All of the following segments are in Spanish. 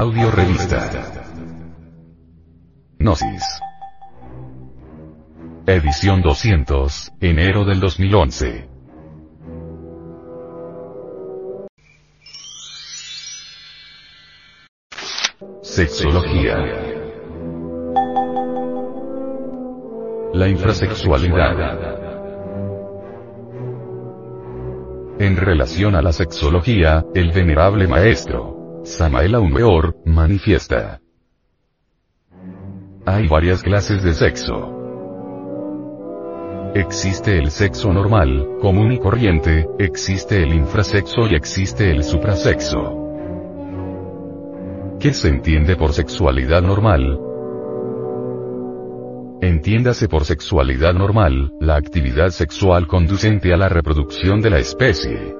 Audio Revista. Gnosis. Edición 200, enero del 2011. Sexología. La infrasexualidad. En relación a la sexología, el venerable maestro, Samael Aumeor, manifiesta. Hay varias clases de sexo. Existe el sexo normal, común y corriente, existe el infrasexo y existe el suprasexo. ¿Qué se entiende por sexualidad normal? Entiéndase por sexualidad normal, la actividad sexual conducente a la reproducción de la especie.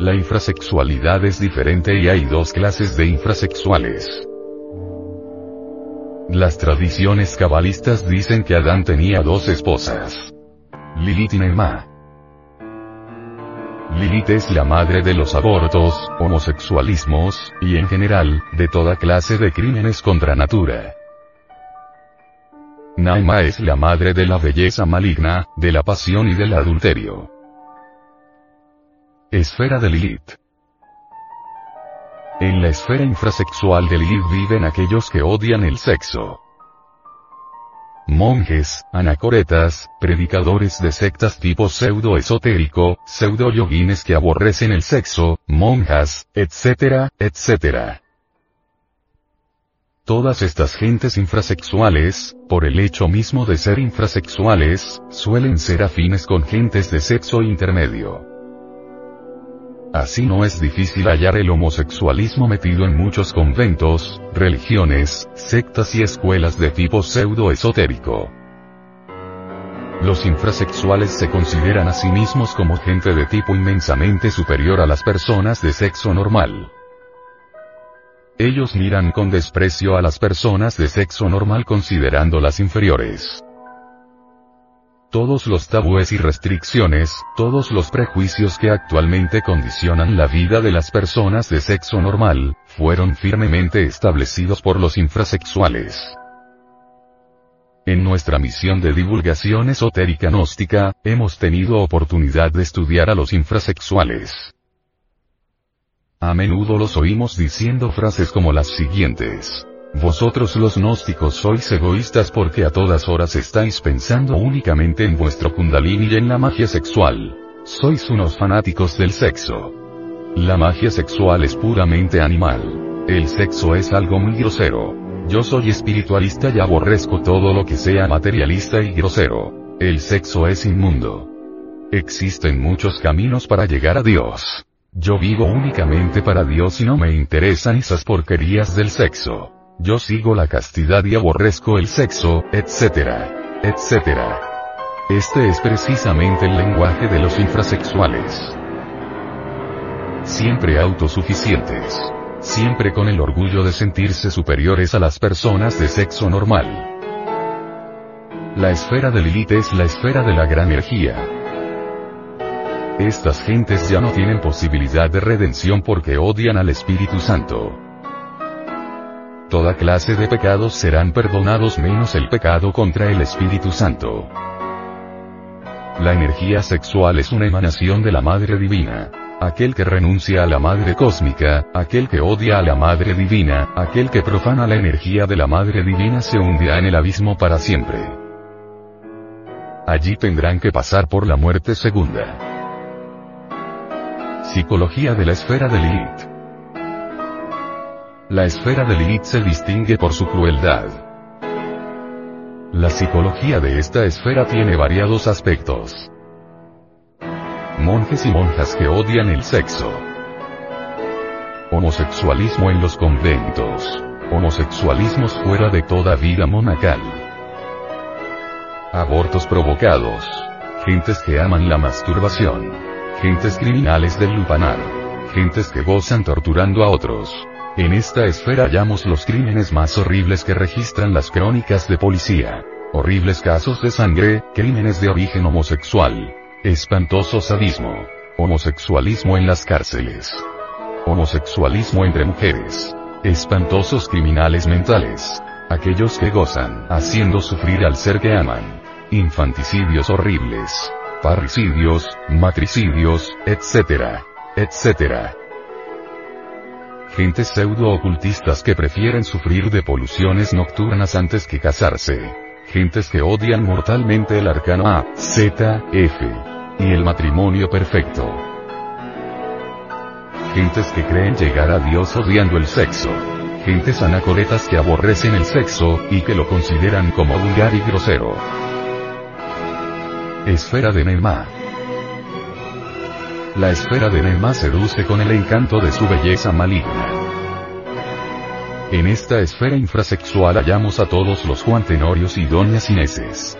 La infrasexualidad es diferente y hay dos clases de infrasexuales. Las tradiciones cabalistas dicen que Adán tenía dos esposas. Lilith y Nema. Lilith es la madre de los abortos, homosexualismos, y en general, de toda clase de crímenes contra natura. Naima es la madre de la belleza maligna, de la pasión y del adulterio. Esfera de Lilith. En la esfera infrasexual de Lilith viven aquellos que odian el sexo monjes, anacoretas, predicadores de sectas tipo pseudo-esotérico, pseudo-yoguines que aborrecen el sexo, monjas, etcétera, etcétera. Todas estas gentes infrasexuales, por el hecho mismo de ser infrasexuales, suelen ser afines con gentes de sexo intermedio. Así no es difícil hallar el homosexualismo metido en muchos conventos, religiones, sectas y escuelas de tipo pseudo-esotérico. Los infrasexuales se consideran a sí mismos como gente de tipo inmensamente superior a las personas de sexo normal. Ellos miran con desprecio a las personas de sexo normal considerándolas inferiores. Todos los tabúes y restricciones, todos los prejuicios que actualmente condicionan la vida de las personas de sexo normal, fueron firmemente establecidos por los infrasexuales. En nuestra misión de divulgación esotérica gnóstica, hemos tenido oportunidad de estudiar a los infrasexuales. A menudo los oímos diciendo frases como las siguientes. Vosotros los gnósticos sois egoístas porque a todas horas estáis pensando únicamente en vuestro kundalini y en la magia sexual. Sois unos fanáticos del sexo. La magia sexual es puramente animal. El sexo es algo muy grosero. Yo soy espiritualista y aborrezco todo lo que sea materialista y grosero. El sexo es inmundo. Existen muchos caminos para llegar a Dios. Yo vivo únicamente para Dios y no me interesan esas porquerías del sexo yo sigo la castidad y aborrezco el sexo, etcétera, etcétera. Este es precisamente el lenguaje de los infrasexuales. Siempre autosuficientes. Siempre con el orgullo de sentirse superiores a las personas de sexo normal. La esfera de Lilith es la esfera de la gran energía. Estas gentes ya no tienen posibilidad de redención porque odian al Espíritu Santo toda clase de pecados serán perdonados menos el pecado contra el Espíritu Santo. La energía sexual es una emanación de la Madre Divina. Aquel que renuncia a la Madre Cósmica, aquel que odia a la Madre Divina, aquel que profana la energía de la Madre Divina se hundirá en el abismo para siempre. Allí tendrán que pasar por la muerte segunda. Psicología de la esfera de Lilith. La esfera de Lilith se distingue por su crueldad. La psicología de esta esfera tiene variados aspectos. Monjes y monjas que odian el sexo. Homosexualismo en los conventos. Homosexualismos fuera de toda vida monacal. Abortos provocados. Gentes que aman la masturbación. Gentes criminales del lupanar. Gentes que gozan torturando a otros. En esta esfera hallamos los crímenes más horribles que registran las crónicas de policía. Horribles casos de sangre, crímenes de origen homosexual. Espantoso sadismo. Homosexualismo en las cárceles. Homosexualismo entre mujeres. Espantosos criminales mentales. Aquellos que gozan haciendo sufrir al ser que aman. Infanticidios horribles. Parricidios, matricidios, etc. etc. Gentes pseudo-ocultistas que prefieren sufrir de poluciones nocturnas antes que casarse. Gentes que odian mortalmente el arcano A, Z, F. Y el matrimonio perfecto. Gentes que creen llegar a Dios odiando el sexo. Gentes anacoretas que aborrecen el sexo, y que lo consideran como vulgar y grosero. Esfera de Nema. La esfera de Nema seduce con el encanto de su belleza maligna. En esta esfera infrasexual hallamos a todos los Juan Tenorios y Doñas Ineses.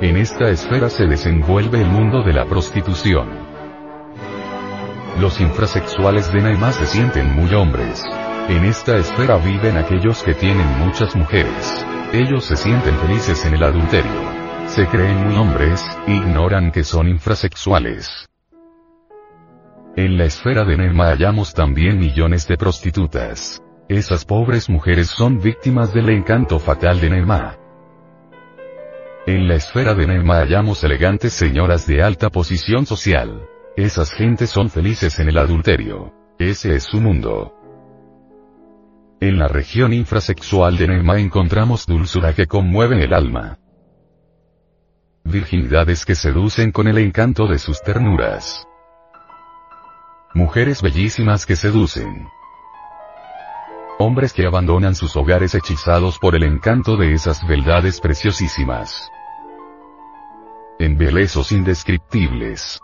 En esta esfera se desenvuelve el mundo de la prostitución. Los infrasexuales de Nema se sienten muy hombres. En esta esfera viven aquellos que tienen muchas mujeres. Ellos se sienten felices en el adulterio. Se creen muy hombres, ignoran que son infrasexuales. En la esfera de Nema hallamos también millones de prostitutas. Esas pobres mujeres son víctimas del encanto fatal de Nema. En la esfera de Nema hallamos elegantes señoras de alta posición social. Esas gentes son felices en el adulterio. Ese es su mundo. En la región infrasexual de Nema encontramos dulzura que conmueve el alma virginidades que seducen con el encanto de sus ternuras. Mujeres bellísimas que seducen. Hombres que abandonan sus hogares hechizados por el encanto de esas beldades preciosísimas. Embelezos indescriptibles.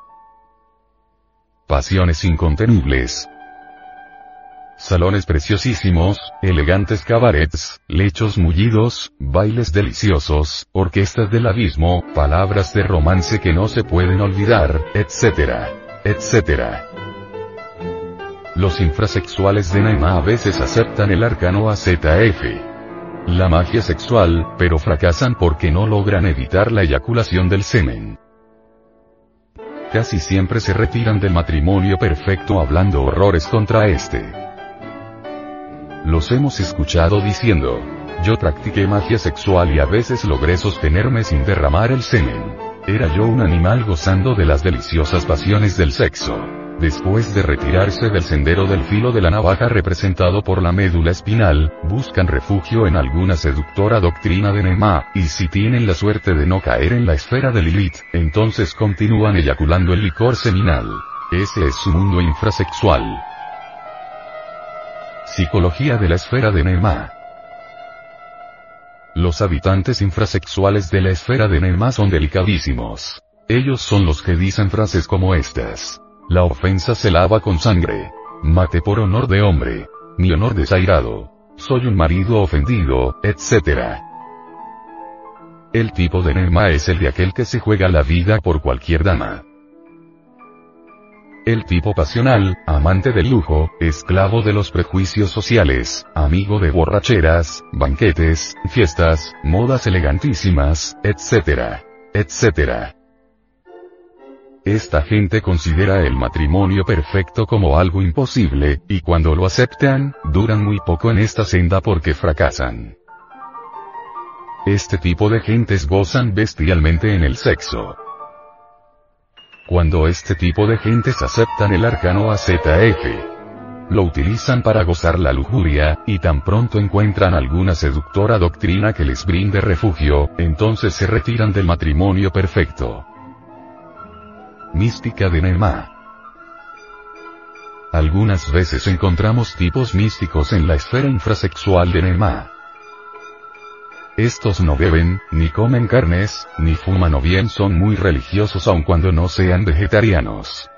Pasiones incontenibles, salones preciosísimos, elegantes cabarets, lechos mullidos, bailes deliciosos, orquestas del abismo, palabras de romance que no se pueden olvidar, etc. etc. Los infrasexuales de Naima a veces aceptan el arcano AZF. La magia sexual, pero fracasan porque no logran evitar la eyaculación del semen. Casi siempre se retiran del matrimonio perfecto hablando horrores contra este. Los hemos escuchado diciendo, yo practiqué magia sexual y a veces logré sostenerme sin derramar el semen. Era yo un animal gozando de las deliciosas pasiones del sexo. Después de retirarse del sendero del filo de la navaja representado por la médula espinal, buscan refugio en alguna seductora doctrina de Nema, y si tienen la suerte de no caer en la esfera de Lilith, entonces continúan eyaculando el licor seminal. Ese es su mundo infrasexual. Psicología de la esfera de Nema. Los habitantes infrasexuales de la esfera de Nema son delicadísimos. Ellos son los que dicen frases como estas. La ofensa se lava con sangre. Mate por honor de hombre. Mi honor desairado. Soy un marido ofendido, etc. El tipo de Nema es el de aquel que se juega la vida por cualquier dama. El tipo pasional, amante del lujo, esclavo de los prejuicios sociales, amigo de borracheras, banquetes, fiestas, modas elegantísimas, etc. etc. Esta gente considera el matrimonio perfecto como algo imposible, y cuando lo aceptan, duran muy poco en esta senda porque fracasan. Este tipo de gentes gozan bestialmente en el sexo. Cuando este tipo de gentes aceptan el arcano AZF, lo utilizan para gozar la lujuria, y tan pronto encuentran alguna seductora doctrina que les brinde refugio, entonces se retiran del matrimonio perfecto. Mística de Nema. Algunas veces encontramos tipos místicos en la esfera infrasexual de Nema. Estos no beben, ni comen carnes, ni fuman o bien son muy religiosos aun cuando no sean vegetarianos.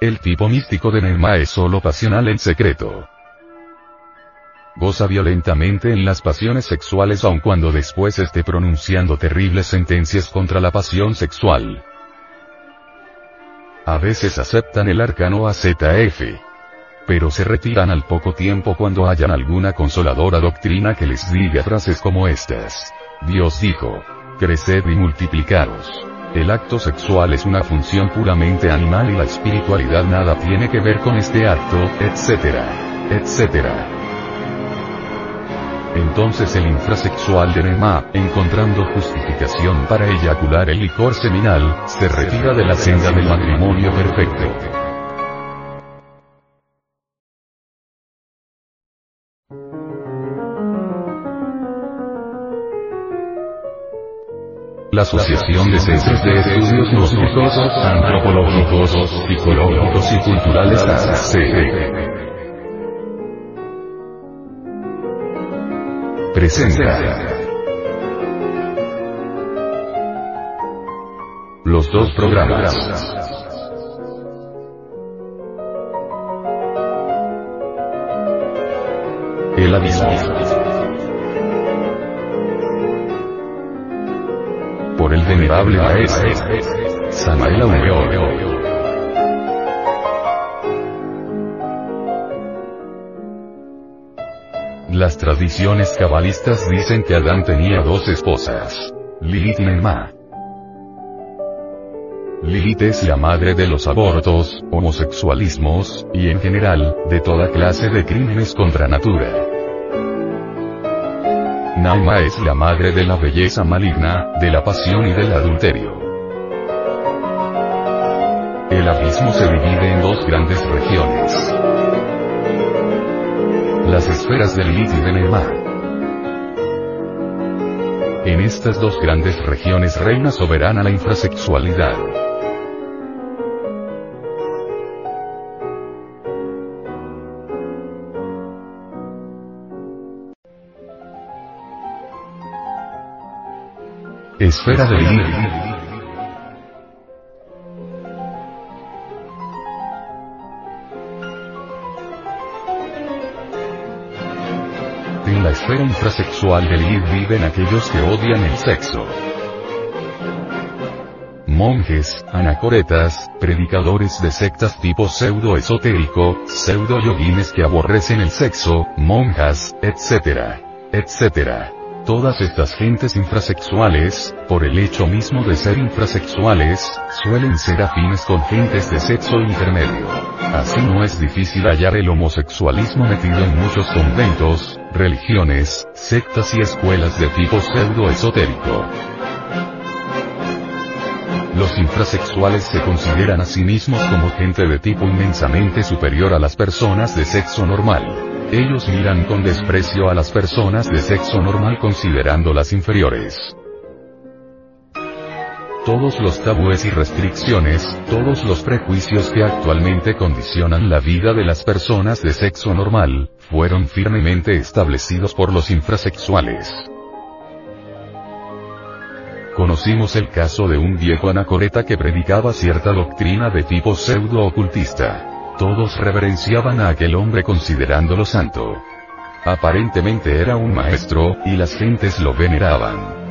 El tipo místico de Nema es solo pasional en secreto. Goza violentamente en las pasiones sexuales aun cuando después esté pronunciando terribles sentencias contra la pasión sexual. A veces aceptan el arcano AZF pero se retiran al poco tiempo cuando hayan alguna consoladora doctrina que les diga frases como estas. Dios dijo, creced y multiplicaros. El acto sexual es una función puramente animal y la espiritualidad nada tiene que ver con este acto, etc. etc. Entonces el infrasexual de Nema, encontrando justificación para eyacular el licor seminal, se retira de la senda del matrimonio perfecto. La Asociación de Centros de Estudios Gnósticos, Antropológicos, Psicológicos y Culturales AC. Presenta. Los dos programas. El abismo. Por el venerable maestro Samael Aumeor. Las tradiciones cabalistas dicen que Adán tenía dos esposas, Lilith y Emma. Lilith es la madre de los abortos, homosexualismos, y en general, de toda clase de crímenes contra natura. Naima es la madre de la belleza maligna, de la pasión y del adulterio. El abismo se divide en dos grandes regiones. Las esferas del Lilith y de Naima. En estas dos grandes regiones reina soberana la infrasexualidad. Esfera de. En la esfera infrasexual de Lilith viven aquellos que odian el sexo. Monjes, anacoretas, predicadores de sectas tipo pseudo-esotérico, pseudo-yoguines que aborrecen el sexo, monjas, etc. etc. Todas estas gentes infrasexuales, por el hecho mismo de ser infrasexuales, suelen ser afines con gentes de sexo intermedio. Así no es difícil hallar el homosexualismo metido en muchos conventos, religiones, sectas y escuelas de tipo pseudo-esotérico. Los infrasexuales se consideran a sí mismos como gente de tipo inmensamente superior a las personas de sexo normal. Ellos miran con desprecio a las personas de sexo normal considerándolas inferiores. Todos los tabúes y restricciones, todos los prejuicios que actualmente condicionan la vida de las personas de sexo normal, fueron firmemente establecidos por los infrasexuales. Conocimos el caso de un viejo anacoreta que predicaba cierta doctrina de tipo pseudo-ocultista. Todos reverenciaban a aquel hombre considerándolo santo. Aparentemente era un maestro, y las gentes lo veneraban.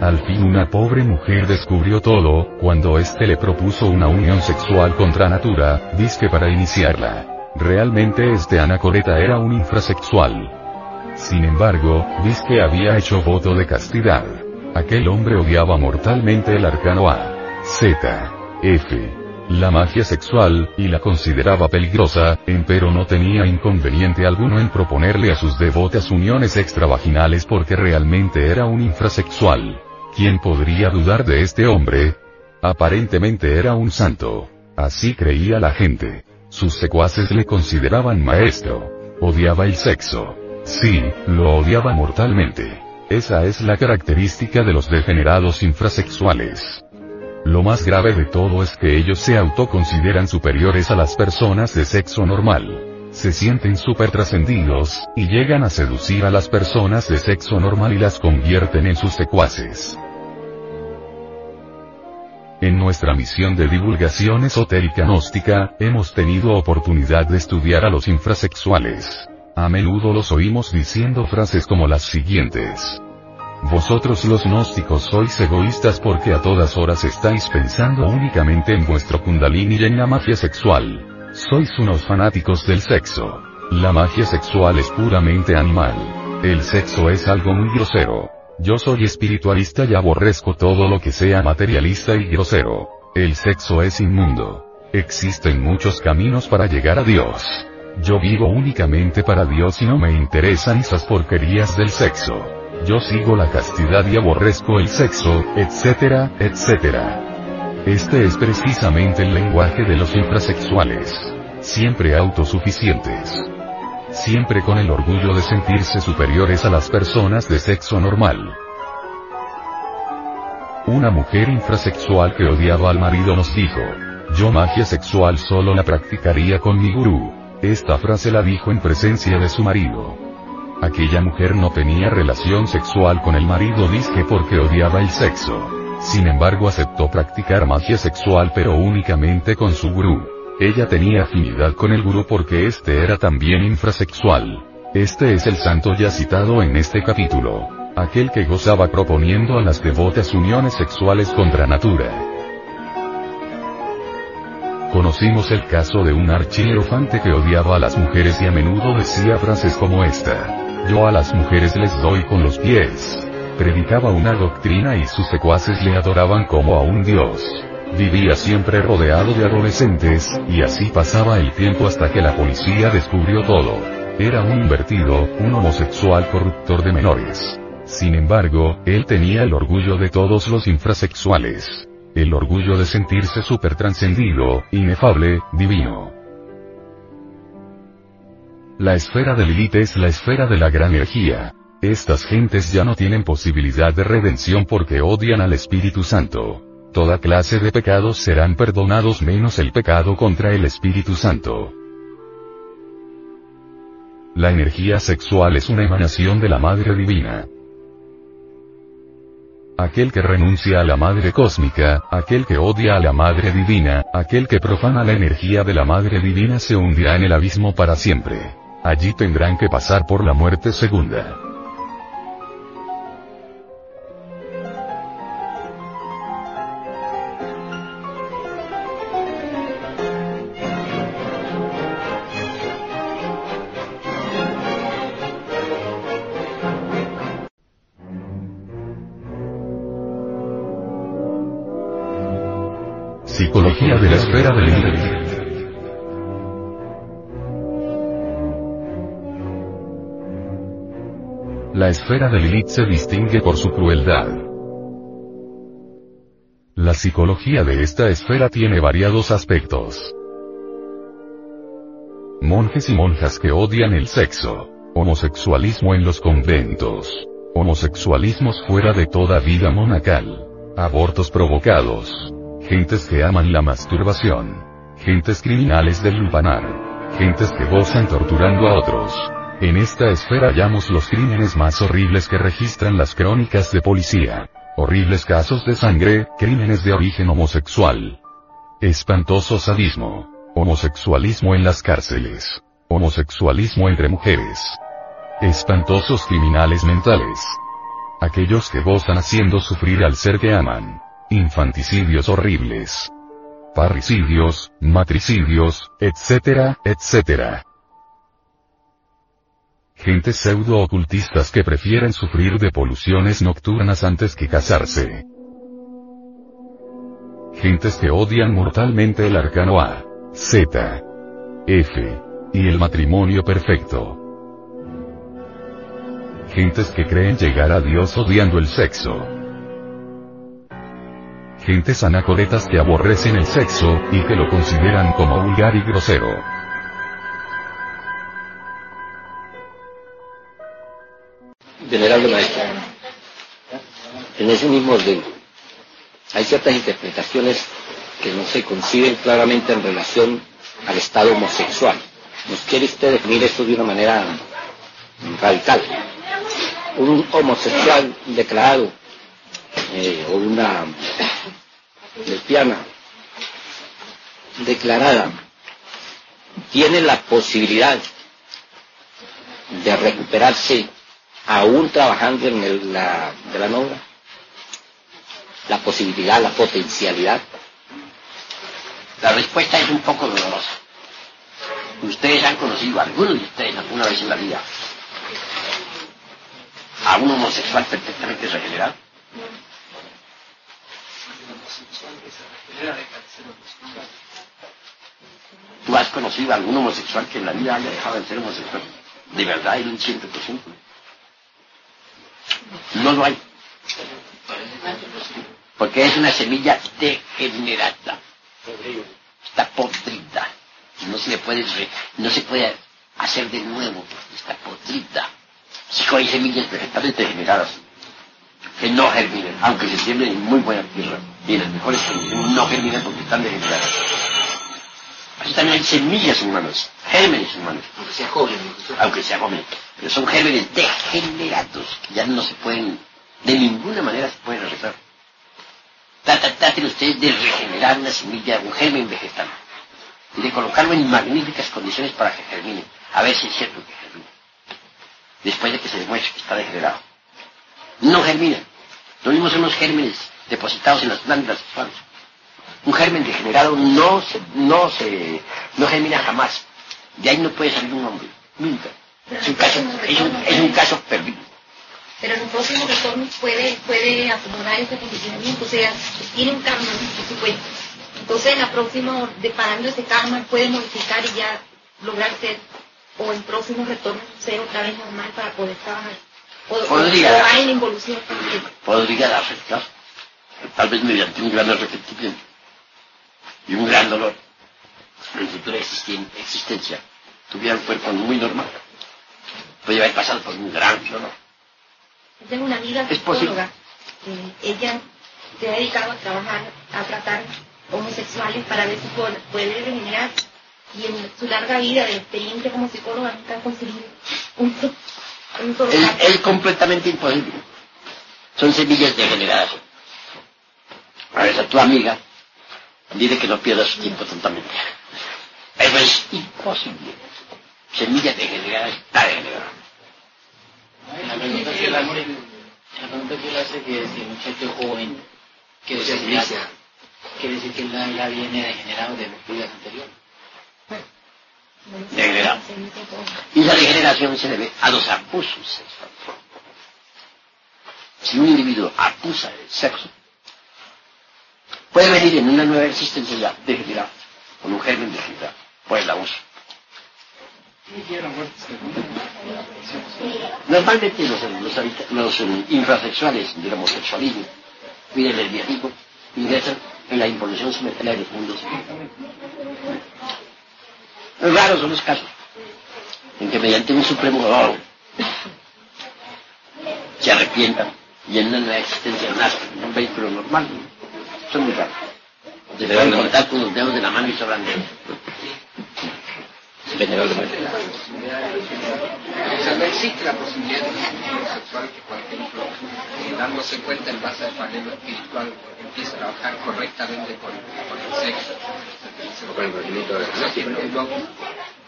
Al fin una pobre mujer descubrió todo, cuando éste le propuso una unión sexual contra natura, disque para iniciarla. Realmente este anacoreta era un infrasexual. Sin embargo, disque había hecho voto de castidad. Aquel hombre odiaba mortalmente el arcano A. Z. F la magia sexual, y la consideraba peligrosa, empero no tenía inconveniente alguno en proponerle a sus devotas uniones extravaginales porque realmente era un infrasexual. ¿Quién podría dudar de este hombre? Aparentemente era un santo. Así creía la gente. Sus secuaces le consideraban maestro. Odiaba el sexo. Sí, lo odiaba mortalmente. Esa es la característica de los degenerados infrasexuales. Lo más grave de todo es que ellos se autoconsideran superiores a las personas de sexo normal. Se sienten super trascendidos, y llegan a seducir a las personas de sexo normal y las convierten en sus secuaces. En nuestra misión de divulgación esotérica gnóstica, hemos tenido oportunidad de estudiar a los infrasexuales. A menudo los oímos diciendo frases como las siguientes. Vosotros los gnósticos sois egoístas porque a todas horas estáis pensando únicamente en vuestro kundalini y en la magia sexual. Sois unos fanáticos del sexo. La magia sexual es puramente animal. El sexo es algo muy grosero. Yo soy espiritualista y aborrezco todo lo que sea materialista y grosero. El sexo es inmundo. Existen muchos caminos para llegar a Dios. Yo vivo únicamente para Dios y no me interesan esas porquerías del sexo. Yo sigo la castidad y aborrezco el sexo, etcétera, etcétera. Este es precisamente el lenguaje de los infrasexuales. Siempre autosuficientes. Siempre con el orgullo de sentirse superiores a las personas de sexo normal. Una mujer infrasexual que odiaba al marido nos dijo, yo magia sexual solo la practicaría con mi gurú. Esta frase la dijo en presencia de su marido. Aquella mujer no tenía relación sexual con el marido disque porque odiaba el sexo. Sin embargo aceptó practicar magia sexual pero únicamente con su gurú. Ella tenía afinidad con el gurú porque este era también infrasexual. Este es el santo ya citado en este capítulo. Aquel que gozaba proponiendo a las devotas uniones sexuales contra natura. Conocimos el caso de un archierofante que odiaba a las mujeres y a menudo decía frases como esta. Yo a las mujeres les doy con los pies. Predicaba una doctrina y sus secuaces le adoraban como a un dios. Vivía siempre rodeado de adolescentes, y así pasaba el tiempo hasta que la policía descubrió todo. Era un invertido, un homosexual corruptor de menores. Sin embargo, él tenía el orgullo de todos los infrasexuales el orgullo de sentirse supertrascendido, inefable, divino. La esfera de Lilith es la esfera de la gran energía. Estas gentes ya no tienen posibilidad de redención porque odian al Espíritu Santo. Toda clase de pecados serán perdonados menos el pecado contra el Espíritu Santo. La energía sexual es una emanación de la Madre Divina. Aquel que renuncia a la Madre Cósmica, aquel que odia a la Madre Divina, aquel que profana la energía de la Madre Divina se hundirá en el abismo para siempre. Allí tendrán que pasar por la muerte segunda. Psicología de la esfera de Lilith. La esfera de Lilith se distingue por su crueldad. La psicología de esta esfera tiene variados aspectos. Monjes y monjas que odian el sexo. Homosexualismo en los conventos. Homosexualismos fuera de toda vida monacal. Abortos provocados Gentes que aman la masturbación. Gentes criminales del lupanar. Gentes que gozan torturando a otros. En esta esfera hallamos los crímenes más horribles que registran las crónicas de policía. Horribles casos de sangre, crímenes de origen homosexual. Espantoso sadismo. Homosexualismo en las cárceles. Homosexualismo entre mujeres. Espantosos criminales mentales. Aquellos que gozan haciendo sufrir al ser que aman. Infanticidios horribles. Parricidios, matricidios, etcétera, etcétera. Gentes pseudo-ocultistas que prefieren sufrir de poluciones nocturnas antes que casarse. Gentes que odian mortalmente el arcano A, Z, F, y el matrimonio perfecto. Gentes que creen llegar a Dios odiando el sexo gentes anacoretas que aborrecen el sexo, y que lo consideran como vulgar y grosero. Venerable maestro, en ese mismo orden, hay ciertas interpretaciones que no se conciben claramente en relación al estado homosexual. ¿Nos quiere usted definir esto de una manera radical? Un homosexual declarado eh, o una lesbiana declarada tiene la posibilidad de recuperarse aún trabajando en el, la gran la posibilidad, la potencialidad. La respuesta es un poco dolorosa. Ustedes han conocido algunos de ustedes alguna vez en la vida a un homosexual perfectamente regenerado? ¿Tú has conocido a algún homosexual que en la vida haya dejado de ser homosexual? De verdad, en un ciento por ciento. No lo hay. Porque es una semilla degenerada. Está podrida. No se le puede, no se puede hacer de nuevo. Está podrida. Si hay semillas vegetales degeneradas que no germinan, aunque se siembren en muy buena tierra. Y las mejores no germinan porque están degeneradas. También hay semillas humanas, gérmenes humanos. Aunque sea joven. Aunque sea joven. Pero son gérmenes degenerados que ya no se pueden, de ninguna manera se pueden arreglar. Traten ustedes de regenerar una semilla, un germen vegetal. Y de colocarlo en magníficas condiciones para que germine. A ver si es cierto que germine. Después de que se demuestre que está degenerado. No germina. Lo mismo son los gérmenes depositados en las glándulas sexuales. Un germen degenerado no se, no se, no germina jamás. De ahí no puede salir un hombre. Nunca. Es un caso, es un, es un caso perdido. Pero en un próximo retorno puede, puede acomodar este condicionamiento, o sea, tiene un karma, por supuesto. Entonces en la próxima, deparando ese karma, puede modificar y ya lograr ser, o en próximos retornos, ser otra vez normal para poder trabajar. O, Podría. o va en involución también. Podría darse, claro. Tal vez mediante un gran arrepentimiento y un gran dolor en futura existen- existencia tuviera un cuerpo muy normal. Podría haber pasado por un gran dolor. Yo Tengo una amiga Es psicóloga, que ella se ha dedicado a trabajar, a tratar homosexuales para ver si puede, puede regenerar. Y en su larga vida de experiencia como psicóloga nunca ha conseguido un, un Es, es completamente imposible. Son semillas degeneradas. A ver, a tu amiga, dile que no pierda su tiempo tontamente. Eso es imposible. Semilla degenerada está degenerada. La pregunta que él hace, la pregunta que él hace que si el muchacho joven que sea, degenera, inicia. quiere decir que él ya viene degenerado de las vidas anteriores. Degenerado. Y la degeneración se debe a los abusos sexuales. Si un individuo abusa del sexo, puede venir en una nueva existencia ya degenerada, con un germen degenerado, por el abuso. Normalmente los, los, los, eh, infrasexuales del homosexualismo y del lesbianismo ingresan en la involución simultánea de los mundos. Raros son los casos en que mediante un supremo dolor se arrepientan y en una nueva existencia nacen en un vehículo normal. Pueden contar con los dedos de la mano y sobran dedos. Venerablemente. O sea, no existe la posibilidad de un homosexual que, por ejemplo, eh, dándose cuenta en base al panel espiritual, empiece a trabajar correctamente con, con el sexo. O con el conocimiento de la Por ejemplo, no,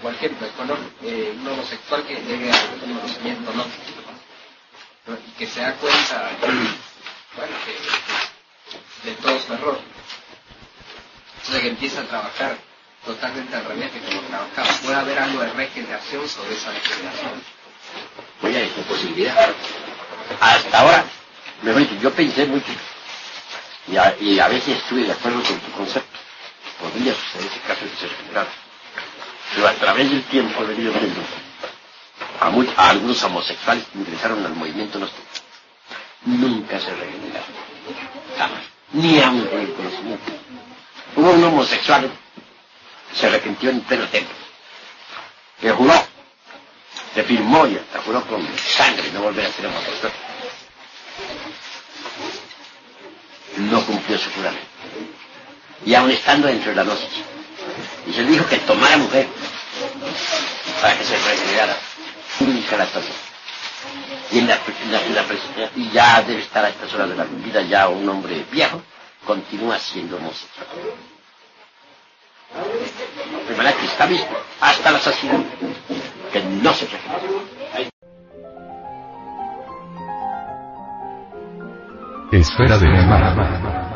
por ejemplo, con un, eh, un homosexual que llegue a un conocimiento no, ¿no? y que se da cuenta bueno, que- de todo su error. Entonces que empieza a trabajar totalmente al revés de como trabajaba. Puede haber algo de regeneración sobre esa regeneración. Oye, es una posibilidad. Hasta ahora, mejor dicho, yo pensé mucho y a, veces estuve de acuerdo con tu concepto. Podría suceder ese caso de ser. Pero a través del tiempo he venido viendo a algunos homosexuales que ingresaron al movimiento nuestro. Nunca se regeneraron. Ni aun con el conocimiento. Hubo un homosexual se arrepintió en pleno templo. Que juró se firmó y hasta juró con sangre no volver a ser homosexual. No cumplió su juramento. Y aún estando dentro de la gnosis. Y se dijo que tomara mujer para que se regenerara. Única la. Y, en la, en y ya debe estar a estas horas de la vida ya un hombre viejo, continúa siendo homosexual. De manera que está visto hasta la saciedad que no se regenera. Esfera de.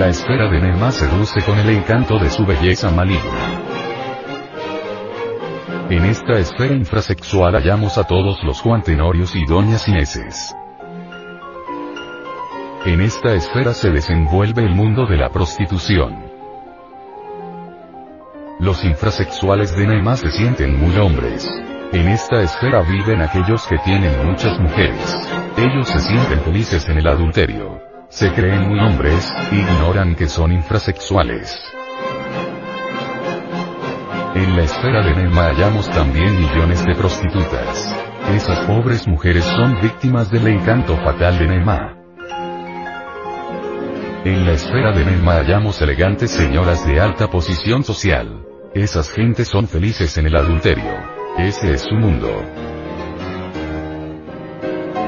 La esfera de Nema seduce con el encanto de su belleza maligna. En esta esfera infrasexual hallamos a todos los Juan Tenorios y Doñas Ineses. En esta esfera se desenvuelve el mundo de la prostitución. Los infrasexuales de Nema se sienten muy hombres. En esta esfera viven aquellos que tienen muchas mujeres. Ellos se sienten felices en el adulterio. Se creen muy hombres, ignoran que son infrasexuales. En la esfera de Nema hallamos también millones de prostitutas. Esas pobres mujeres son víctimas del encanto fatal de Nema. En la esfera de Nema hallamos elegantes señoras de alta posición social. Esas gentes son felices en el adulterio. Ese es su mundo.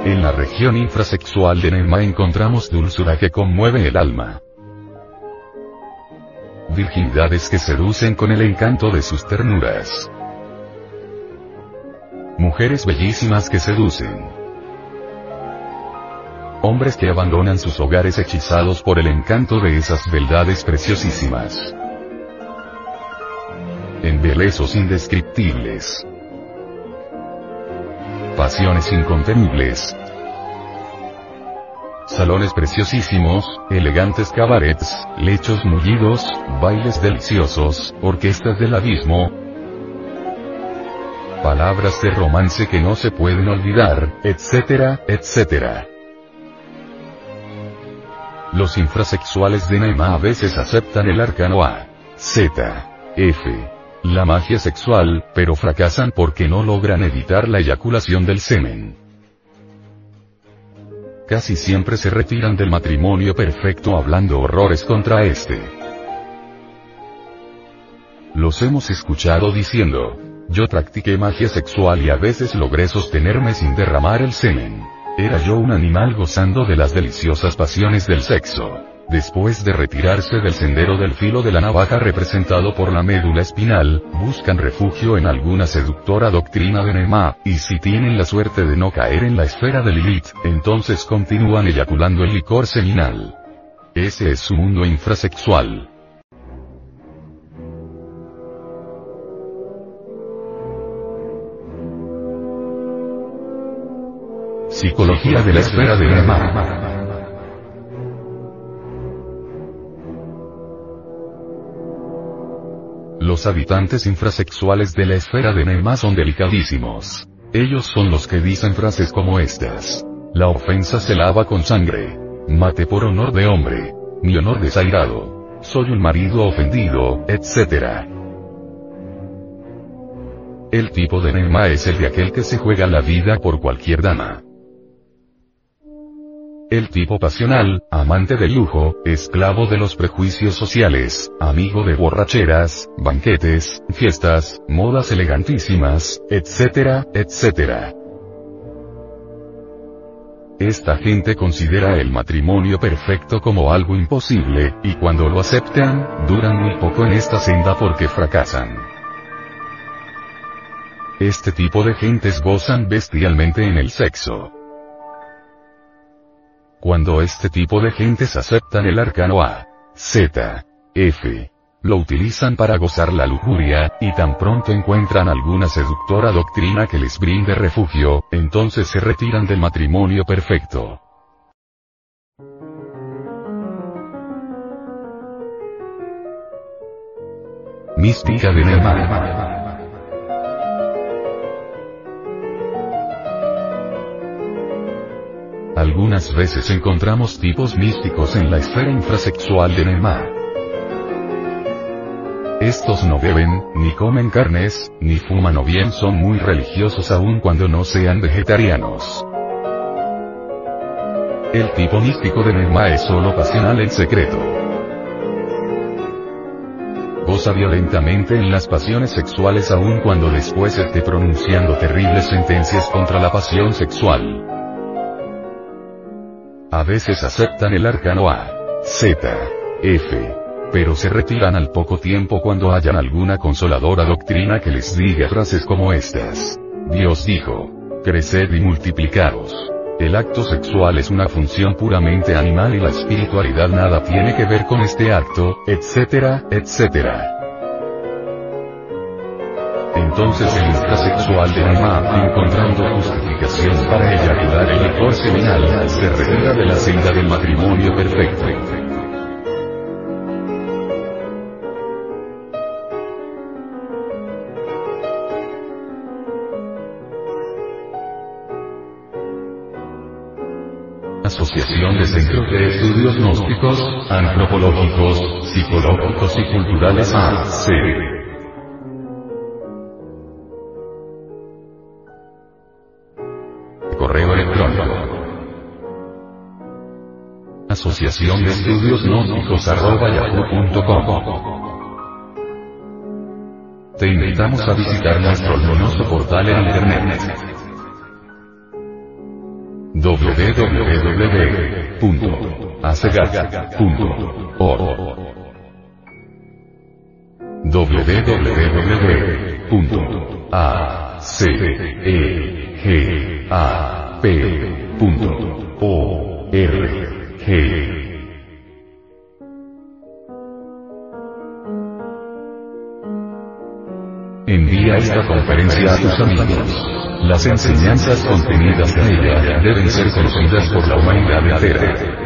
En la región infrasexual de Nema encontramos dulzura que conmueve el alma. Virginidades que seducen con el encanto de sus ternuras. Mujeres bellísimas que seducen. Hombres que abandonan sus hogares hechizados por el encanto de esas beldades preciosísimas embelesos indescriptibles. Pasiones incontenibles. Salones preciosísimos, elegantes cabarets, lechos mullidos, bailes deliciosos, orquestas del abismo, palabras de romance que no se pueden olvidar, etcétera, etcétera. Los infrasexuales de Naima a veces aceptan el arcano A. Z. F la magia sexual, pero fracasan porque no logran evitar la eyaculación del semen. Casi siempre se retiran del matrimonio perfecto hablando horrores contra este. Los hemos escuchado diciendo, yo practiqué magia sexual y a veces logré sostenerme sin derramar el semen. Era yo un animal gozando de las deliciosas pasiones del sexo. Después de retirarse del sendero del filo de la navaja representado por la médula espinal, buscan refugio en alguna seductora doctrina de Nema, y si tienen la suerte de no caer en la esfera de Lilith, entonces continúan eyaculando el licor seminal. Ese es su mundo infrasexual. Psicología de la esfera de Nema. Los habitantes infrasexuales de la esfera de Nema son delicadísimos. Ellos son los que dicen frases como estas. La ofensa se lava con sangre. Mate por honor de hombre. Mi honor desairado. Soy un marido ofendido, etc. El tipo de Nema es el de aquel que se juega la vida por cualquier dama. El tipo pasional, amante del lujo, esclavo de los prejuicios sociales, amigo de borracheras, banquetes, fiestas, modas elegantísimas, etcétera, etcétera. Esta gente considera el matrimonio perfecto como algo imposible, y cuando lo aceptan, duran muy poco en esta senda porque fracasan. Este tipo de gentes gozan bestialmente en el sexo. Cuando este tipo de gentes aceptan el arcano A, Z, F, lo utilizan para gozar la lujuria, y tan pronto encuentran alguna seductora doctrina que les brinde refugio, entonces se retiran del matrimonio perfecto. Mística de Nema. Algunas veces encontramos tipos místicos en la esfera infrasexual de Nema. Estos no beben, ni comen carnes, ni fuman o bien son muy religiosos aun cuando no sean vegetarianos. El tipo místico de Nema es solo pasional en secreto. Goza violentamente en las pasiones sexuales aun cuando después esté pronunciando terribles sentencias contra la pasión sexual. A veces aceptan el arcano A, Z, F. Pero se retiran al poco tiempo cuando hayan alguna consoladora doctrina que les diga frases como estas. Dios dijo, creced y multiplicaros. El acto sexual es una función puramente animal y la espiritualidad nada tiene que ver con este acto, etcétera, etcétera. Entonces el intrasexual de Alma, encontrando justificación para eyacular el licor seminal, se retira de la senda del matrimonio perfecto. Asociación de Centros de Estudios Gnósticos, Antropológicos, Psicológicos y Culturales AC. Asociación de Estudios Gnósticos. Te invitamos a visitar nuestro luminoso portal en internet www.acegat.org www.acegap.org Envía esta conferencia a tus amigos. Las enseñanzas contenidas en ella deben ser conocidas por la humanidad entera.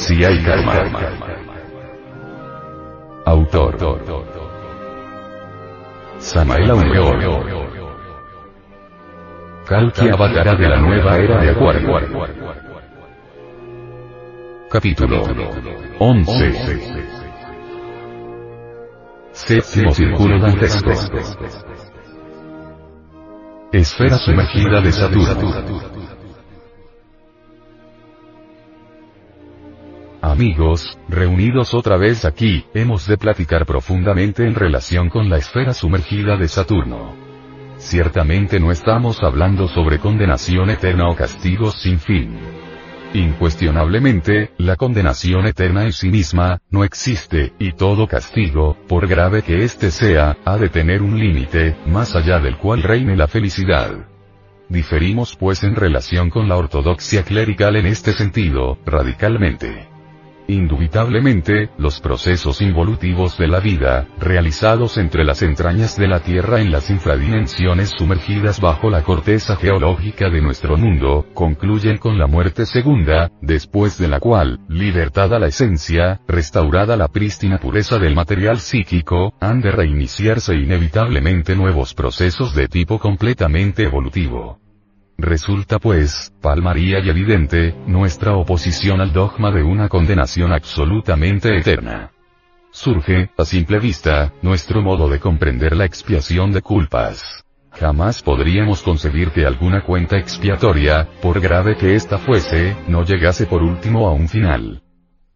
Si hay karma. Autor. Samael Aumeor. Kalki Avatara de la nueva era de Acuario. Capítulo 11. Séptimo círculo dantesco. Esfera sumergida de Saturno. Amigos, reunidos otra vez aquí, hemos de platicar profundamente en relación con la esfera sumergida de Saturno. Ciertamente no estamos hablando sobre condenación eterna o castigos sin fin. Incuestionablemente, la condenación eterna en sí misma, no existe, y todo castigo, por grave que éste sea, ha de tener un límite, más allá del cual reine la felicidad. Diferimos pues en relación con la ortodoxia clerical en este sentido, radicalmente. Indubitablemente, los procesos involutivos de la vida, realizados entre las entrañas de la Tierra en las infradimensiones sumergidas bajo la corteza geológica de nuestro mundo, concluyen con la muerte segunda, después de la cual, libertada la esencia, restaurada la prístina pureza del material psíquico, han de reiniciarse inevitablemente nuevos procesos de tipo completamente evolutivo. Resulta pues, palmaría y evidente, nuestra oposición al dogma de una condenación absolutamente eterna. Surge, a simple vista, nuestro modo de comprender la expiación de culpas. Jamás podríamos concebir que alguna cuenta expiatoria, por grave que ésta fuese, no llegase por último a un final.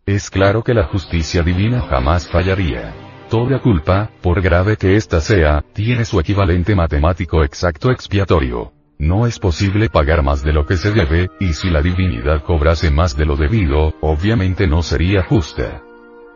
Es claro que la justicia divina jamás fallaría. Toda culpa, por grave que ésta sea, tiene su equivalente matemático exacto expiatorio. No es posible pagar más de lo que se debe, y si la divinidad cobrase más de lo debido, obviamente no sería justa.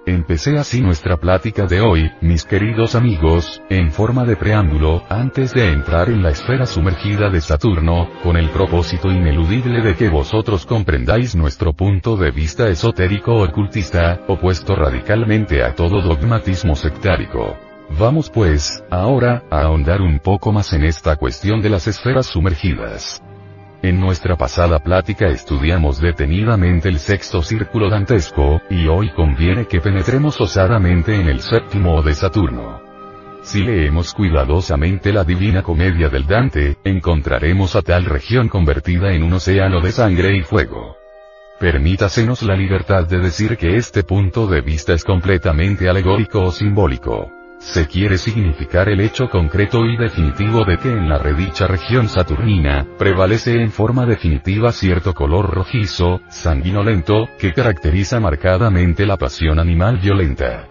Empecé así nuestra plática de hoy, mis queridos amigos, en forma de preámbulo, antes de entrar en la esfera sumergida de Saturno, con el propósito ineludible de que vosotros comprendáis nuestro punto de vista esotérico ocultista, opuesto radicalmente a todo dogmatismo sectárico. Vamos pues, ahora, a ahondar un poco más en esta cuestión de las esferas sumergidas. En nuestra pasada plática estudiamos detenidamente el sexto círculo dantesco, y hoy conviene que penetremos osadamente en el séptimo de Saturno. Si leemos cuidadosamente la Divina Comedia del Dante, encontraremos a tal región convertida en un océano de sangre y fuego. Permítasenos la libertad de decir que este punto de vista es completamente alegórico o simbólico. Se quiere significar el hecho concreto y definitivo de que en la redicha región saturnina, prevalece en forma definitiva cierto color rojizo, sanguinolento, que caracteriza marcadamente la pasión animal violenta.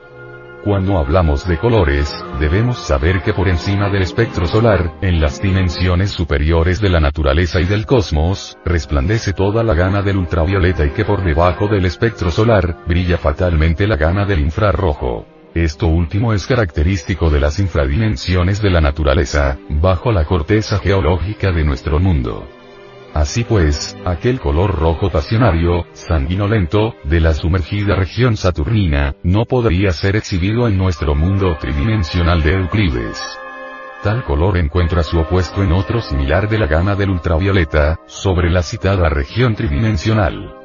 Cuando hablamos de colores, debemos saber que por encima del espectro solar, en las dimensiones superiores de la naturaleza y del cosmos, resplandece toda la gama del ultravioleta y que por debajo del espectro solar, brilla fatalmente la gama del infrarrojo. Esto último es característico de las infradimensiones de la naturaleza, bajo la corteza geológica de nuestro mundo. Así pues, aquel color rojo pasionario, sanguinolento, de la sumergida región saturnina, no podría ser exhibido en nuestro mundo tridimensional de Euclides. Tal color encuentra su opuesto en otro similar de la gama del ultravioleta, sobre la citada región tridimensional.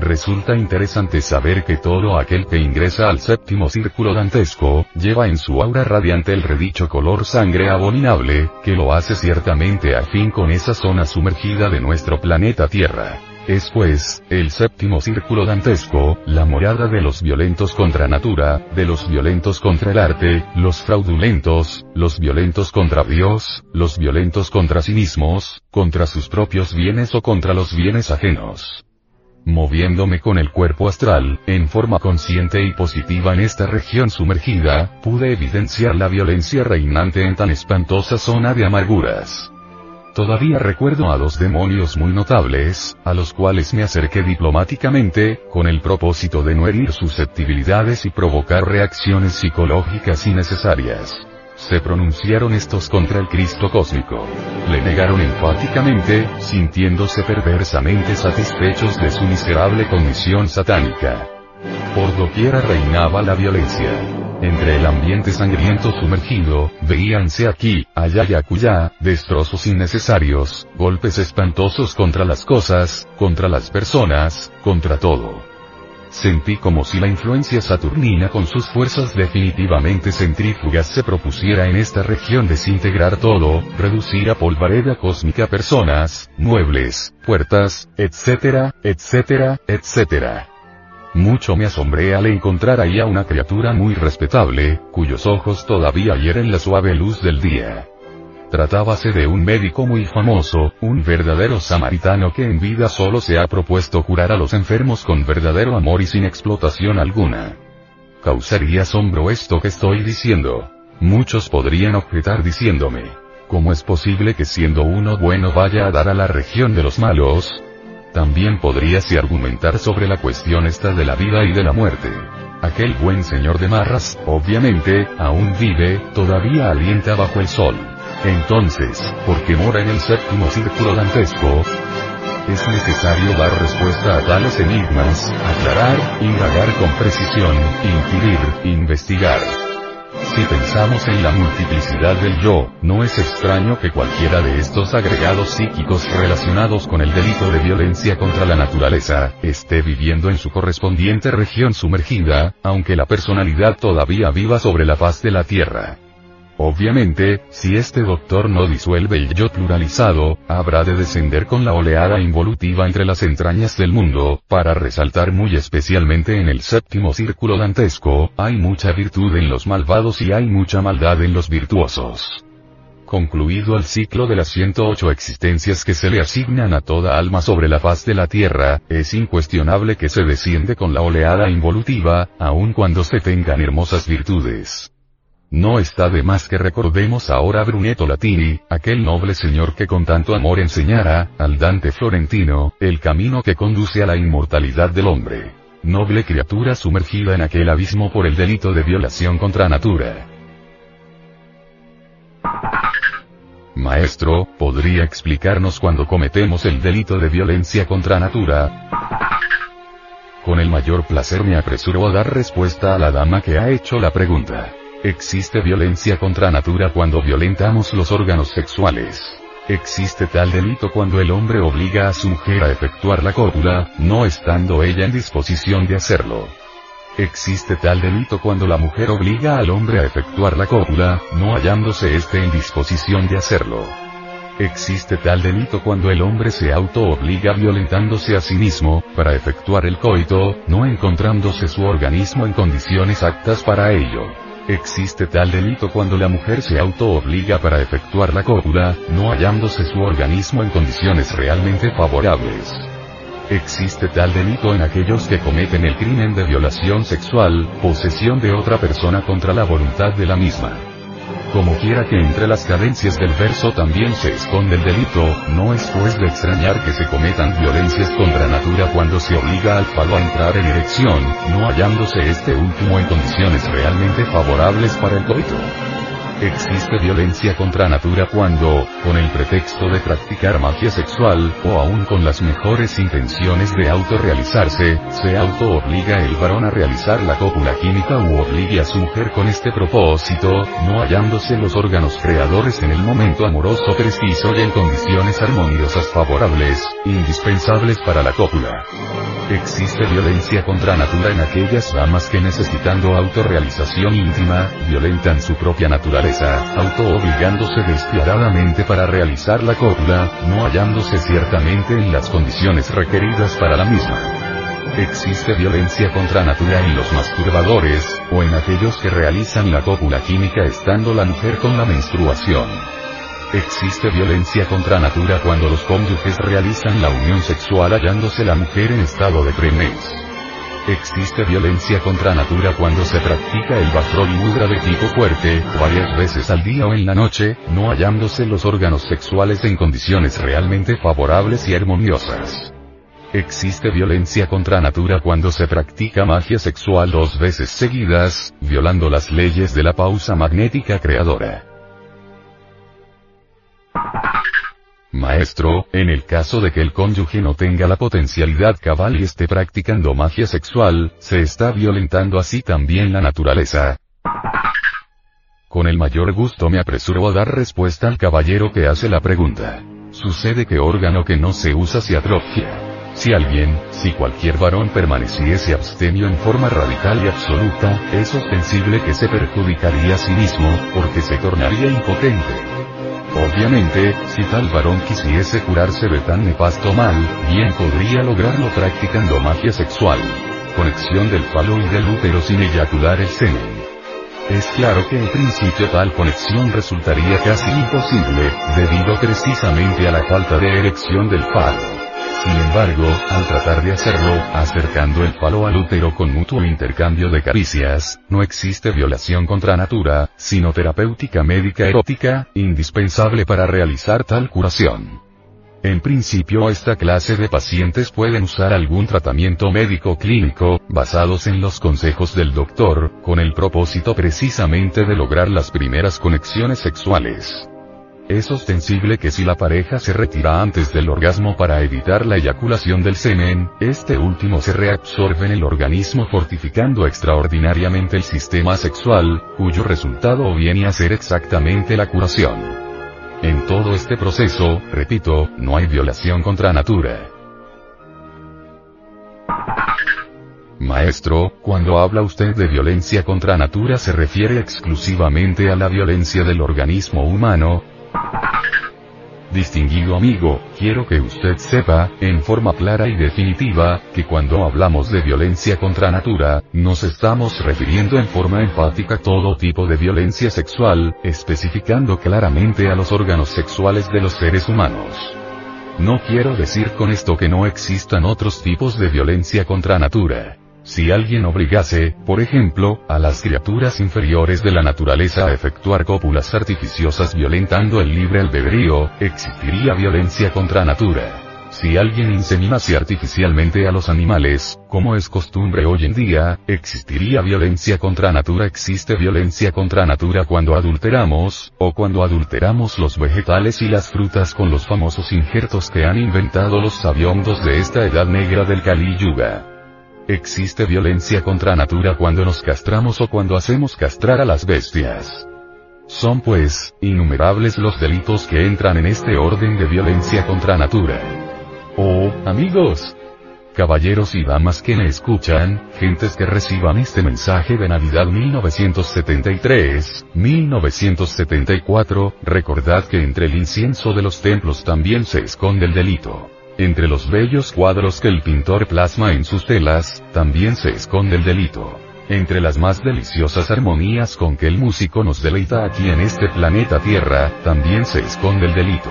Resulta interesante saber que todo aquel que ingresa al séptimo círculo dantesco, lleva en su aura radiante el redicho color sangre abominable, que lo hace ciertamente afín con esa zona sumergida de nuestro planeta Tierra. Es pues, el séptimo círculo dantesco, la morada de los violentos contra natura, de los violentos contra el arte, los fraudulentos, los violentos contra Dios, los violentos contra sí mismos, contra sus propios bienes o contra los bienes ajenos moviéndome con el cuerpo astral, en forma consciente y positiva en esta región sumergida, pude evidenciar la violencia reinante en tan espantosa zona de amarguras. Todavía recuerdo a dos demonios muy notables, a los cuales me acerqué diplomáticamente, con el propósito de no herir susceptibilidades y provocar reacciones psicológicas innecesarias se pronunciaron estos contra el Cristo cósmico. Le negaron enfáticamente, sintiéndose perversamente satisfechos de su miserable condición satánica. Por doquiera reinaba la violencia. Entre el ambiente sangriento sumergido, veíanse aquí, allá y acullá, destrozos innecesarios, golpes espantosos contra las cosas, contra las personas, contra todo. Sentí como si la influencia saturnina con sus fuerzas definitivamente centrífugas se propusiera en esta región desintegrar todo, reducir a polvareda cósmica personas, muebles, puertas, etcétera, etcétera, etcétera. Mucho me asombré al encontrar ahí a una criatura muy respetable, cuyos ojos todavía hieren la suave luz del día. Tratábase de un médico muy famoso, un verdadero samaritano que en vida solo se ha propuesto curar a los enfermos con verdadero amor y sin explotación alguna. Causaría asombro esto que estoy diciendo. Muchos podrían objetar diciéndome, ¿cómo es posible que siendo uno bueno vaya a dar a la región de los malos? También podríase argumentar sobre la cuestión esta de la vida y de la muerte. Aquel buen señor de Marras, obviamente, aún vive, todavía alienta bajo el sol. Entonces, porque mora en el séptimo círculo dantesco, es necesario dar respuesta a tales enigmas, aclarar, indagar con precisión, inquirir, investigar. Si pensamos en la multiplicidad del yo, no es extraño que cualquiera de estos agregados psíquicos relacionados con el delito de violencia contra la naturaleza, esté viviendo en su correspondiente región sumergida, aunque la personalidad todavía viva sobre la faz de la Tierra. Obviamente, si este doctor no disuelve el yo pluralizado, habrá de descender con la oleada involutiva entre las entrañas del mundo, para resaltar muy especialmente en el séptimo círculo dantesco, hay mucha virtud en los malvados y hay mucha maldad en los virtuosos. Concluido el ciclo de las 108 existencias que se le asignan a toda alma sobre la faz de la Tierra, es incuestionable que se desciende con la oleada involutiva, aun cuando se tengan hermosas virtudes. No está de más que recordemos ahora a Brunetto Latini, aquel noble señor que con tanto amor enseñara, al Dante Florentino, el camino que conduce a la inmortalidad del hombre. Noble criatura sumergida en aquel abismo por el delito de violación contra natura. Maestro, ¿podría explicarnos cuando cometemos el delito de violencia contra natura? Con el mayor placer me apresuro a dar respuesta a la dama que ha hecho la pregunta. Existe violencia contra natura cuando violentamos los órganos sexuales. Existe tal delito cuando el hombre obliga a su mujer a efectuar la cópula, no estando ella en disposición de hacerlo. Existe tal delito cuando la mujer obliga al hombre a efectuar la cópula, no hallándose éste en disposición de hacerlo. Existe tal delito cuando el hombre se auto-obliga violentándose a sí mismo, para efectuar el coito, no encontrándose su organismo en condiciones aptas para ello. Existe tal delito cuando la mujer se auto-obliga para efectuar la cópula, no hallándose su organismo en condiciones realmente favorables. Existe tal delito en aquellos que cometen el crimen de violación sexual, posesión de otra persona contra la voluntad de la misma. Como quiera que entre las cadencias del verso también se esconde el delito, no es pues de extrañar que se cometan violencias contra natura cuando se obliga al falo a entrar en erección, no hallándose este último en condiciones realmente favorables para el coito. Existe violencia contra natura cuando, con el pretexto de practicar magia sexual, o aún con las mejores intenciones de autorrealizarse, se auto-obliga el varón a realizar la cópula química u obligue a su mujer con este propósito, no hallándose los órganos creadores en el momento amoroso preciso y en condiciones armoniosas favorables, indispensables para la cópula. Existe violencia contra natura en aquellas damas que necesitando autorrealización íntima, violentan su propia naturaleza, auto-obligándose despiadadamente para realizar la cópula, no hallándose ciertamente en las condiciones requeridas para la misma. Existe violencia contra natura en los masturbadores, o en aquellos que realizan la cópula química estando la mujer con la menstruación. Existe violencia contra natura cuando los cónyuges realizan la unión sexual hallándose la mujer en estado de premes. Existe violencia contra natura cuando se practica el bastrol y mudra de tipo fuerte, varias veces al día o en la noche, no hallándose los órganos sexuales en condiciones realmente favorables y armoniosas. Existe violencia contra natura cuando se practica magia sexual dos veces seguidas, violando las leyes de la pausa magnética creadora. Maestro, en el caso de que el cónyuge no tenga la potencialidad cabal y esté practicando magia sexual, se está violentando así también la naturaleza. Con el mayor gusto me apresuro a dar respuesta al caballero que hace la pregunta. Sucede que órgano que no se usa se atrofia. Si alguien, si cualquier varón permaneciese abstemio en forma radical y absoluta, es ostensible que se perjudicaría a sí mismo, porque se tornaría impotente. Obviamente, si tal varón quisiese curarse de tan nefasto mal, bien podría lograrlo practicando magia sexual. Conexión del falo y del útero sin eyacular el semen. Es claro que en principio tal conexión resultaría casi imposible, debido precisamente a la falta de erección del falo. Sin embargo, al tratar de hacerlo, acercando el falo al útero con mutuo intercambio de caricias, no existe violación contra natura, sino terapéutica médica erótica, indispensable para realizar tal curación. En principio esta clase de pacientes pueden usar algún tratamiento médico clínico, basados en los consejos del doctor, con el propósito precisamente de lograr las primeras conexiones sexuales. Es ostensible que si la pareja se retira antes del orgasmo para evitar la eyaculación del semen, este último se reabsorbe en el organismo fortificando extraordinariamente el sistema sexual, cuyo resultado viene a ser exactamente la curación. En todo este proceso, repito, no hay violación contra natura. Maestro, cuando habla usted de violencia contra natura se refiere exclusivamente a la violencia del organismo humano, Distinguido amigo, quiero que usted sepa, en forma clara y definitiva, que cuando hablamos de violencia contra natura, nos estamos refiriendo en forma enfática a todo tipo de violencia sexual, especificando claramente a los órganos sexuales de los seres humanos. No quiero decir con esto que no existan otros tipos de violencia contra natura. Si alguien obligase, por ejemplo, a las criaturas inferiores de la naturaleza a efectuar cópulas artificiosas violentando el libre albedrío, existiría violencia contra natura. Si alguien inseminase artificialmente a los animales, como es costumbre hoy en día, existiría violencia contra natura. Existe violencia contra natura cuando adulteramos, o cuando adulteramos los vegetales y las frutas con los famosos injertos que han inventado los sabiondos de esta edad negra del Kali Yuga. Existe violencia contra natura cuando nos castramos o cuando hacemos castrar a las bestias. Son pues, innumerables los delitos que entran en este orden de violencia contra natura. Oh, amigos. caballeros y damas que me escuchan, gentes que reciban este mensaje de Navidad 1973, 1974, recordad que entre el incienso de los templos también se esconde el delito. Entre los bellos cuadros que el pintor plasma en sus telas, también se esconde el delito. Entre las más deliciosas armonías con que el músico nos deleita aquí en este planeta Tierra, también se esconde el delito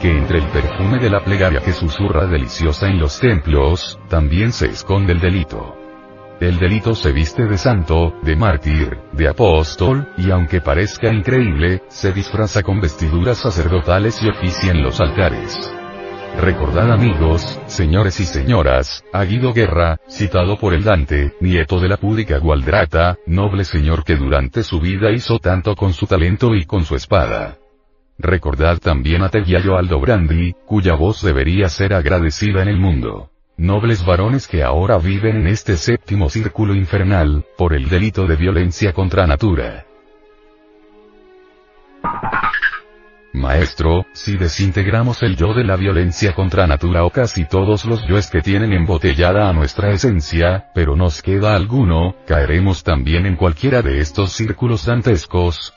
que entre el perfume de la plegaria que susurra deliciosa en los templos, también se esconde el delito. El delito se viste de santo, de mártir, de apóstol, y aunque parezca increíble, se disfraza con vestiduras sacerdotales y oficia en los altares. Recordad amigos, señores y señoras, a Guido Guerra, citado por el Dante, nieto de la púdica Gualdrata, noble señor que durante su vida hizo tanto con su talento y con su espada. Recordad también a Tegiayo Aldo Brandi, cuya voz debería ser agradecida en el mundo. Nobles varones que ahora viven en este séptimo círculo infernal, por el delito de violencia contra natura. Maestro, si desintegramos el yo de la violencia contra natura o casi todos los yoes que tienen embotellada a nuestra esencia, pero nos queda alguno, caeremos también en cualquiera de estos círculos dantescos.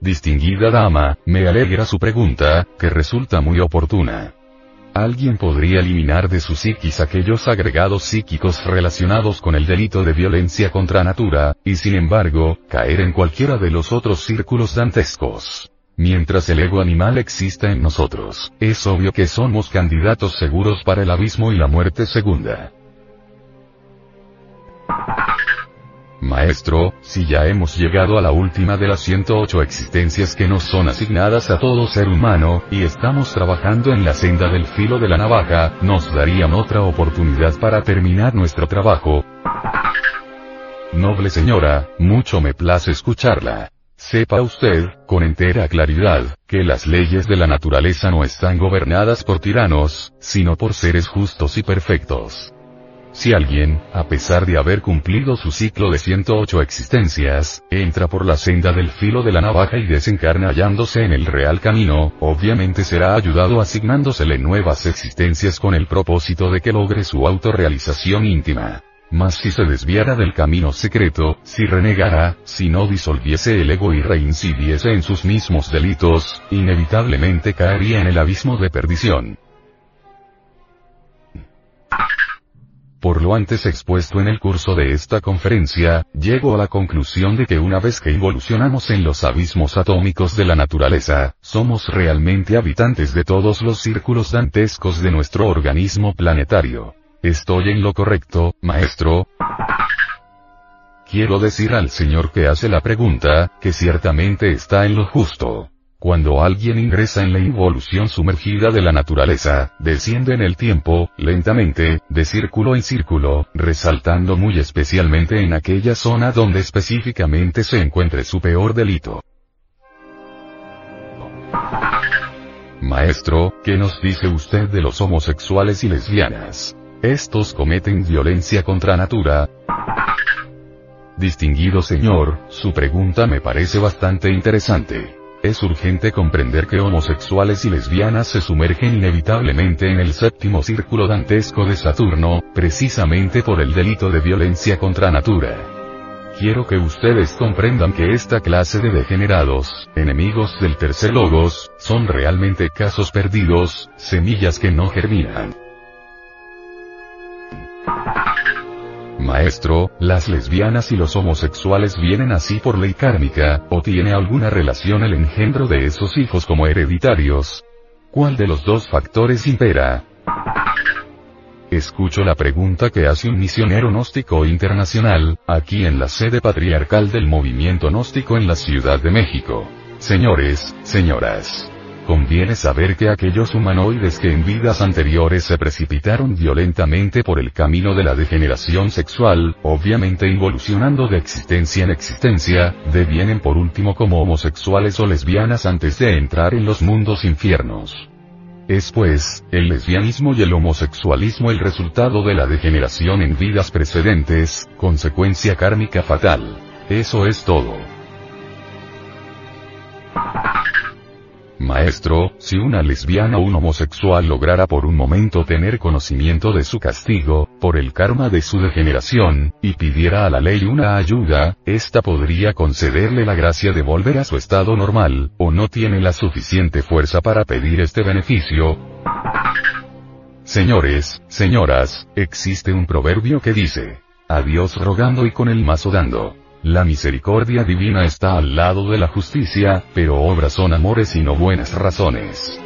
Distinguida dama, me alegra su pregunta, que resulta muy oportuna. Alguien podría eliminar de su psiquis aquellos agregados psíquicos relacionados con el delito de violencia contra natura, y sin embargo, caer en cualquiera de los otros círculos dantescos. Mientras el ego animal exista en nosotros, es obvio que somos candidatos seguros para el abismo y la muerte segunda. Maestro, si ya hemos llegado a la última de las 108 existencias que nos son asignadas a todo ser humano, y estamos trabajando en la senda del filo de la navaja, nos darían otra oportunidad para terminar nuestro trabajo. Noble señora, mucho me place escucharla. Sepa usted, con entera claridad, que las leyes de la naturaleza no están gobernadas por tiranos, sino por seres justos y perfectos. Si alguien, a pesar de haber cumplido su ciclo de 108 existencias, entra por la senda del filo de la navaja y desencarna hallándose en el real camino, obviamente será ayudado asignándosele nuevas existencias con el propósito de que logre su autorrealización íntima. Mas si se desviara del camino secreto, si renegara, si no disolviese el ego y reincidiese en sus mismos delitos, inevitablemente caería en el abismo de perdición. Por lo antes expuesto en el curso de esta conferencia, llego a la conclusión de que una vez que involucionamos en los abismos atómicos de la naturaleza, somos realmente habitantes de todos los círculos dantescos de nuestro organismo planetario. ¿Estoy en lo correcto, maestro? Quiero decir al señor que hace la pregunta, que ciertamente está en lo justo. Cuando alguien ingresa en la involución sumergida de la naturaleza, desciende en el tiempo, lentamente, de círculo en círculo, resaltando muy especialmente en aquella zona donde específicamente se encuentre su peor delito. Maestro, ¿qué nos dice usted de los homosexuales y lesbianas? Estos cometen violencia contra natura. Distinguido señor, su pregunta me parece bastante interesante. Es urgente comprender que homosexuales y lesbianas se sumergen inevitablemente en el séptimo círculo dantesco de Saturno, precisamente por el delito de violencia contra natura. Quiero que ustedes comprendan que esta clase de degenerados, enemigos del tercer logos, son realmente casos perdidos, semillas que no germinan. Maestro, las lesbianas y los homosexuales vienen así por ley kármica, o tiene alguna relación el engendro de esos hijos como hereditarios. ¿Cuál de los dos factores impera? Escucho la pregunta que hace un misionero gnóstico internacional, aquí en la sede patriarcal del movimiento gnóstico en la Ciudad de México. Señores, señoras. Conviene saber que aquellos humanoides que en vidas anteriores se precipitaron violentamente por el camino de la degeneración sexual, obviamente involucionando de existencia en existencia, devienen por último como homosexuales o lesbianas antes de entrar en los mundos infiernos. Es pues, el lesbianismo y el homosexualismo el resultado de la degeneración en vidas precedentes, consecuencia kármica fatal. Eso es todo. Maestro, si una lesbiana o un homosexual lograra por un momento tener conocimiento de su castigo, por el karma de su degeneración, y pidiera a la ley una ayuda, ésta podría concederle la gracia de volver a su estado normal, o no tiene la suficiente fuerza para pedir este beneficio. Señores, señoras, existe un proverbio que dice, a Dios rogando y con el mazo dando. La misericordia divina está al lado de la justicia, pero obras son amores y no buenas razones.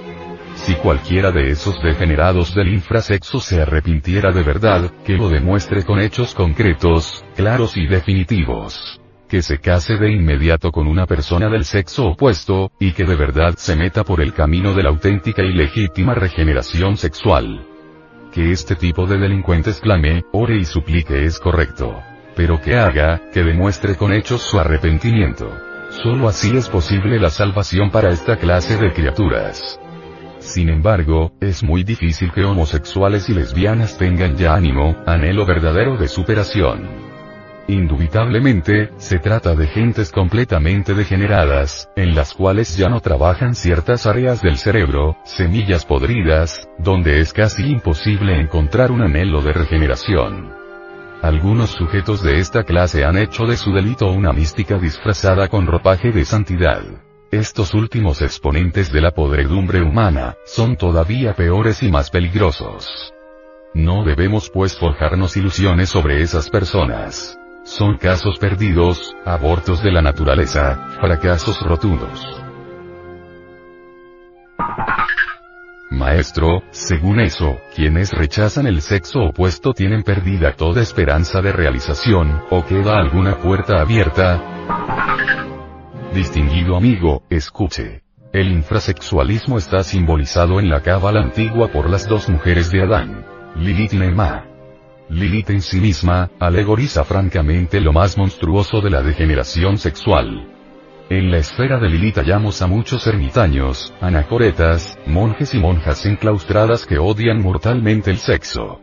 Si cualquiera de esos degenerados del infrasexo se arrepintiera de verdad, que lo demuestre con hechos concretos, claros y definitivos. Que se case de inmediato con una persona del sexo opuesto, y que de verdad se meta por el camino de la auténtica y legítima regeneración sexual. Que este tipo de delincuentes clame, ore y suplique es correcto pero que haga, que demuestre con hechos su arrepentimiento. Solo así es posible la salvación para esta clase de criaturas. Sin embargo, es muy difícil que homosexuales y lesbianas tengan ya ánimo, anhelo verdadero de superación. Indubitablemente, se trata de gentes completamente degeneradas, en las cuales ya no trabajan ciertas áreas del cerebro, semillas podridas, donde es casi imposible encontrar un anhelo de regeneración. Algunos sujetos de esta clase han hecho de su delito una mística disfrazada con ropaje de santidad. Estos últimos exponentes de la podredumbre humana, son todavía peores y más peligrosos. No debemos pues forjarnos ilusiones sobre esas personas. Son casos perdidos, abortos de la naturaleza, fracasos rotundos. Maestro, según eso, quienes rechazan el sexo opuesto tienen perdida toda esperanza de realización, o queda alguna puerta abierta. Distinguido amigo, escuche. El infrasexualismo está simbolizado en la cábala antigua por las dos mujeres de Adán, Lilith y Nema. Lilith en sí misma, alegoriza francamente lo más monstruoso de la degeneración sexual. En la esfera de Lilith hallamos a muchos ermitaños, anacoretas, monjes y monjas enclaustradas que odian mortalmente el sexo.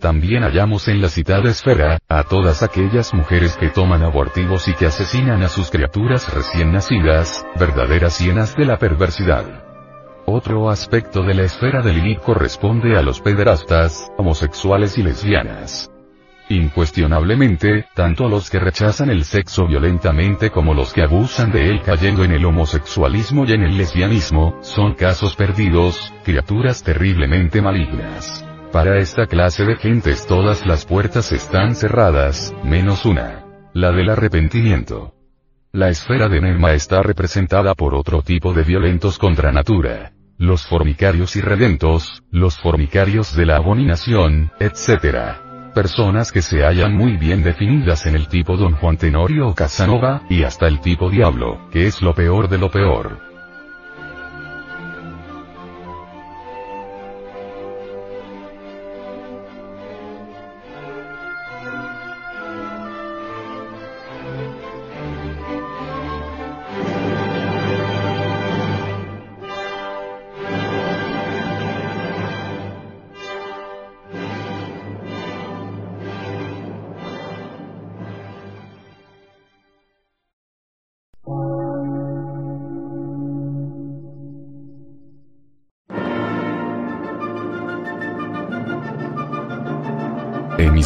También hallamos en la citada esfera, a todas aquellas mujeres que toman abortivos y que asesinan a sus criaturas recién nacidas, verdaderas hienas de la perversidad. Otro aspecto de la esfera de Lilith corresponde a los pederastas, homosexuales y lesbianas. Incuestionablemente, tanto los que rechazan el sexo violentamente como los que abusan de él cayendo en el homosexualismo y en el lesbianismo, son casos perdidos, criaturas terriblemente malignas. Para esta clase de gentes todas las puertas están cerradas, menos una. La del arrepentimiento. La esfera de Nema está representada por otro tipo de violentos contra natura. Los formicarios irredentos, los formicarios de la abominación, etc personas que se hallan muy bien definidas en el tipo Don Juan Tenorio o Casanova, y hasta el tipo Diablo, que es lo peor de lo peor.